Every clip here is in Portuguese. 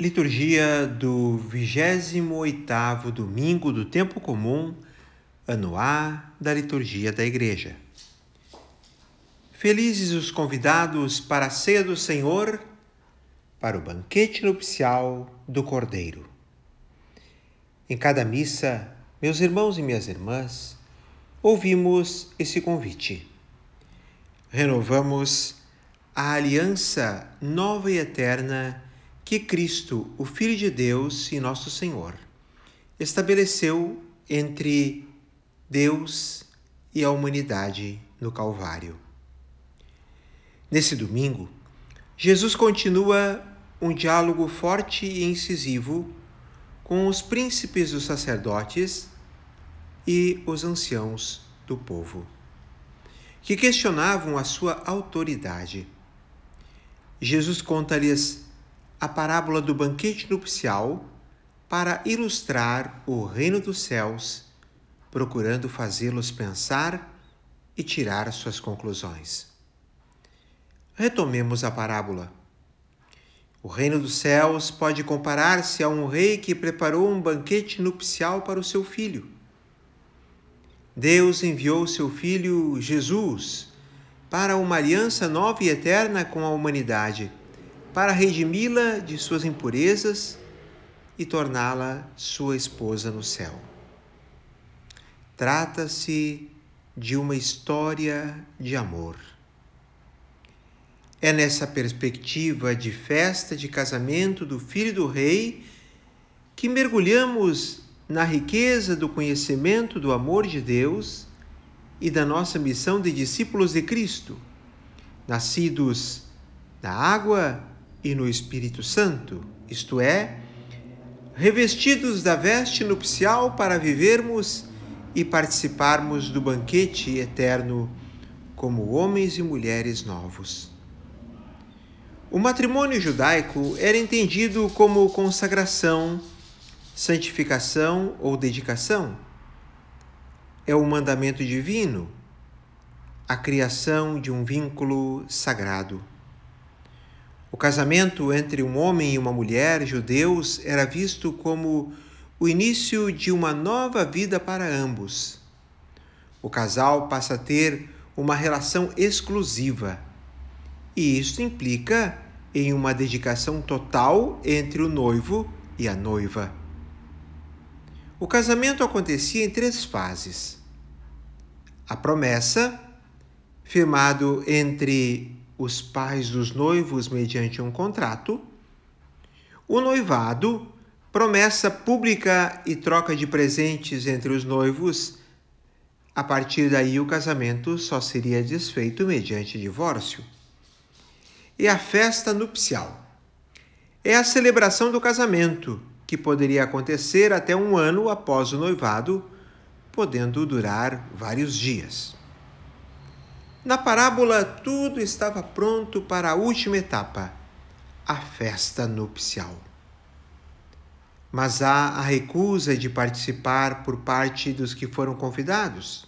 Liturgia do 28º domingo do tempo comum, ano A da liturgia da Igreja. Felizes os convidados para a ceia do Senhor, para o banquete nupcial do Cordeiro. Em cada missa, meus irmãos e minhas irmãs, ouvimos esse convite. Renovamos a aliança nova e eterna que Cristo, o Filho de Deus e nosso Senhor, estabeleceu entre Deus e a humanidade no Calvário. Nesse domingo, Jesus continua um diálogo forte e incisivo com os príncipes dos sacerdotes e os anciãos do povo, que questionavam a sua autoridade. Jesus conta-lhes a parábola do banquete nupcial para ilustrar o reino dos céus, procurando fazê-los pensar e tirar suas conclusões. Retomemos a parábola. O reino dos céus pode comparar-se a um rei que preparou um banquete nupcial para o seu filho. Deus enviou seu filho Jesus para uma aliança nova e eterna com a humanidade para redimi-la de suas impurezas e torná-la sua esposa no céu. Trata-se de uma história de amor. É nessa perspectiva de festa de casamento do filho do rei que mergulhamos na riqueza do conhecimento do amor de Deus e da nossa missão de discípulos de Cristo, nascidos da água e no Espírito Santo, isto é, revestidos da veste nupcial para vivermos e participarmos do banquete eterno como homens e mulheres novos. O matrimônio judaico era entendido como consagração, santificação ou dedicação. É o mandamento divino, a criação de um vínculo sagrado. O casamento entre um homem e uma mulher judeus era visto como o início de uma nova vida para ambos. O casal passa a ter uma relação exclusiva, e isto implica em uma dedicação total entre o noivo e a noiva. O casamento acontecia em três fases: a promessa, firmado entre os pais dos noivos mediante um contrato, o noivado, promessa pública e troca de presentes entre os noivos. A partir daí, o casamento só seria desfeito mediante divórcio. E a festa nupcial é a celebração do casamento, que poderia acontecer até um ano após o noivado, podendo durar vários dias. Na parábola, tudo estava pronto para a última etapa, a festa nupcial. Mas há a recusa de participar por parte dos que foram convidados.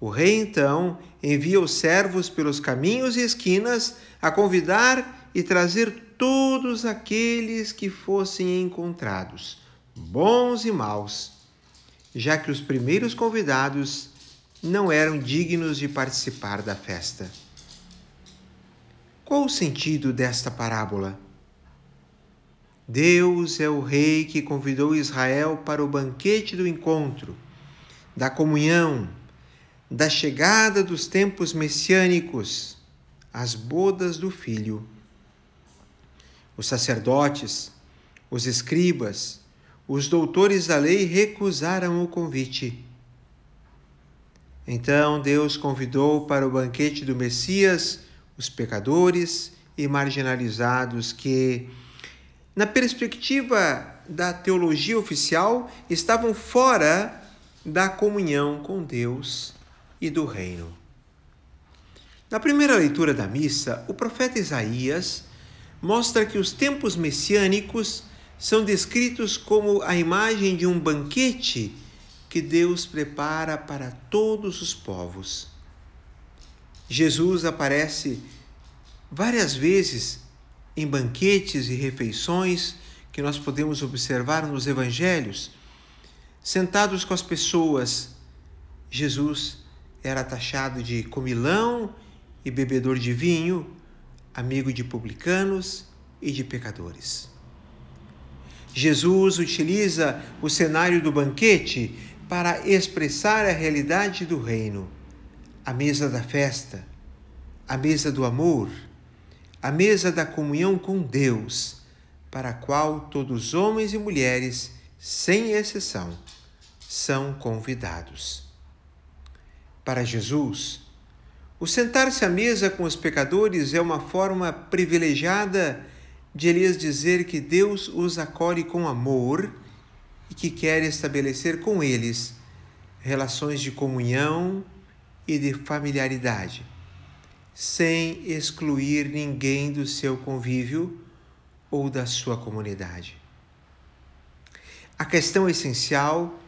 O rei então envia os servos pelos caminhos e esquinas a convidar e trazer todos aqueles que fossem encontrados, bons e maus, já que os primeiros convidados não eram dignos de participar da festa. Qual o sentido desta parábola? Deus é o Rei que convidou Israel para o banquete do encontro, da comunhão, da chegada dos tempos messiânicos, as bodas do Filho. Os sacerdotes, os escribas, os doutores da lei recusaram o convite então Deus convidou para o banquete do Messias os pecadores e marginalizados que, na perspectiva da teologia oficial, estavam fora da comunhão com Deus e do reino. Na primeira leitura da missa, o profeta Isaías mostra que os tempos messiânicos são descritos como a imagem de um banquete que Deus prepara para todos os povos. Jesus aparece várias vezes em banquetes e refeições que nós podemos observar nos evangelhos, sentados com as pessoas, Jesus era taxado de comilão e bebedor de vinho, amigo de publicanos e de pecadores. Jesus utiliza o cenário do banquete para expressar a realidade do reino, a mesa da festa, a mesa do amor, a mesa da comunhão com Deus, para a qual todos homens e mulheres, sem exceção, são convidados. Para Jesus, o sentar-se à mesa com os pecadores é uma forma privilegiada de lhes dizer que Deus os acolhe com amor e que quer estabelecer com eles relações de comunhão e de familiaridade, sem excluir ninguém do seu convívio ou da sua comunidade. A questão essencial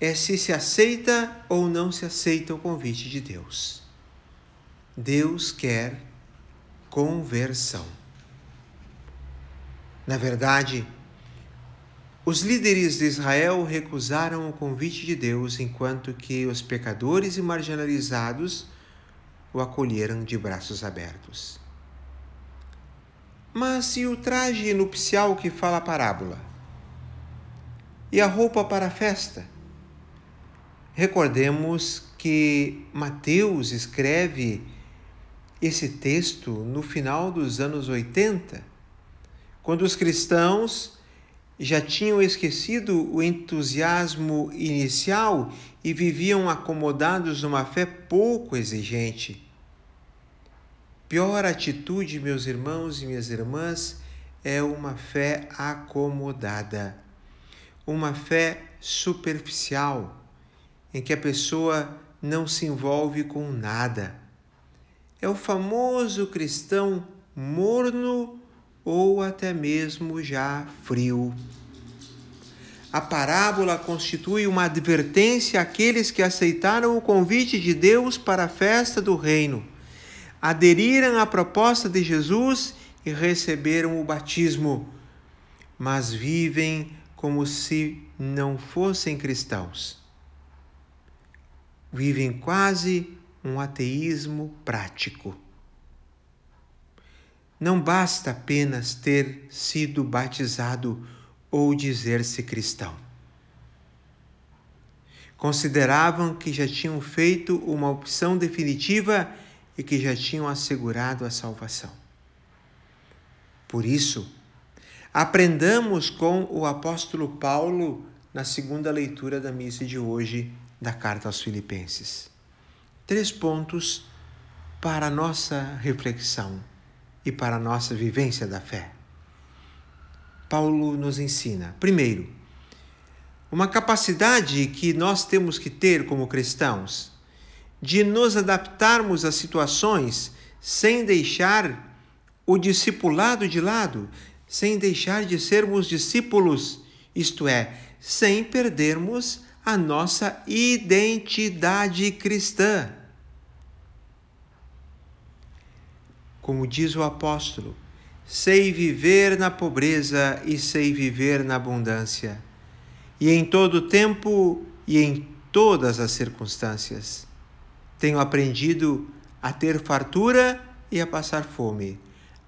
é se se aceita ou não se aceita o convite de Deus. Deus quer conversão. Na verdade, os líderes de Israel recusaram o convite de Deus, enquanto que os pecadores e marginalizados o acolheram de braços abertos. Mas e o traje nupcial que fala a parábola? E a roupa para a festa? Recordemos que Mateus escreve esse texto no final dos anos 80, quando os cristãos já tinham esquecido o entusiasmo inicial e viviam acomodados numa fé pouco exigente. Pior atitude, meus irmãos e minhas irmãs, é uma fé acomodada, uma fé superficial, em que a pessoa não se envolve com nada. É o famoso cristão morno ou até mesmo já frio. A parábola constitui uma advertência àqueles que aceitaram o convite de Deus para a festa do reino, aderiram à proposta de Jesus e receberam o batismo, mas vivem como se não fossem cristãos. Vivem quase um ateísmo prático. Não basta apenas ter sido batizado ou dizer-se cristão. Consideravam que já tinham feito uma opção definitiva e que já tinham assegurado a salvação. Por isso, aprendamos com o apóstolo Paulo na segunda leitura da missa de hoje da carta aos Filipenses. Três pontos para a nossa reflexão e para a nossa vivência da fé. Paulo nos ensina, primeiro, uma capacidade que nós temos que ter como cristãos de nos adaptarmos às situações sem deixar o discipulado de lado, sem deixar de sermos discípulos, isto é, sem perdermos a nossa identidade cristã. Como diz o apóstolo, sei viver na pobreza e sei viver na abundância, e em todo tempo e em todas as circunstâncias. Tenho aprendido a ter fartura e a passar fome,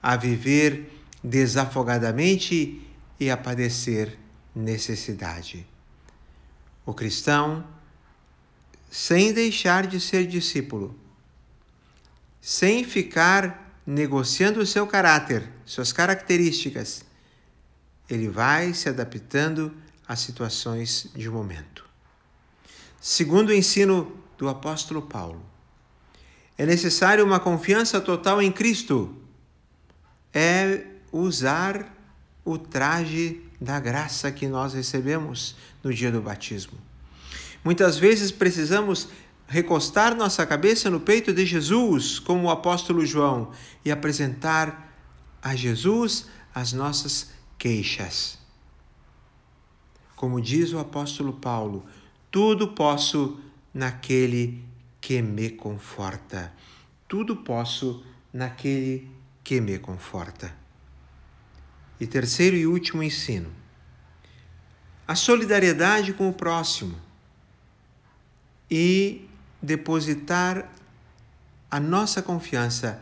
a viver desafogadamente e a padecer necessidade. O cristão, sem deixar de ser discípulo, sem ficar negociando o seu caráter, suas características, ele vai se adaptando às situações de momento. Segundo o ensino do apóstolo Paulo, é necessário uma confiança total em Cristo. É usar o traje da graça que nós recebemos no dia do batismo. Muitas vezes precisamos recostar nossa cabeça no peito de Jesus, como o apóstolo João, e apresentar a Jesus as nossas queixas. Como diz o apóstolo Paulo, tudo posso naquele que me conforta. Tudo posso naquele que me conforta. E terceiro e último ensino: a solidariedade com o próximo e depositar a nossa confiança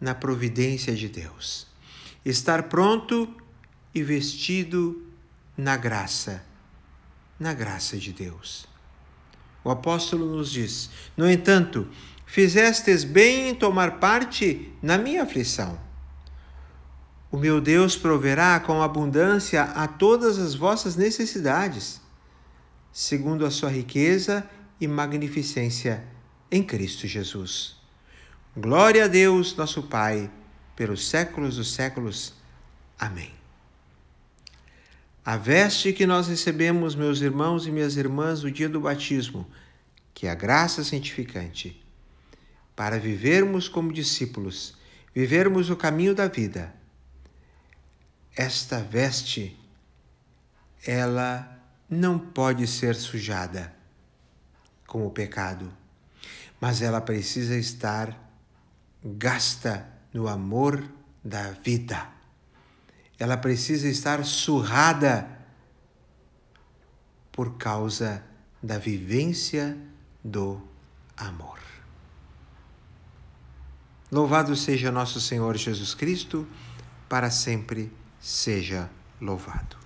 na providência de Deus. Estar pronto e vestido na graça, na graça de Deus. O apóstolo nos diz: No entanto, fizestes bem em tomar parte na minha aflição. O meu Deus proverá com abundância a todas as vossas necessidades, segundo a sua riqueza e magnificência em Cristo Jesus. Glória a Deus, nosso Pai, pelos séculos dos séculos. Amém. A veste que nós recebemos, meus irmãos e minhas irmãs, no dia do batismo, que é a graça santificante, para vivermos como discípulos, vivermos o caminho da vida. Esta veste, ela não pode ser sujada com o pecado, mas ela precisa estar gasta no amor da vida ela precisa estar surrada por causa da vivência do amor. Louvado seja nosso Senhor Jesus Cristo, para sempre seja louvado.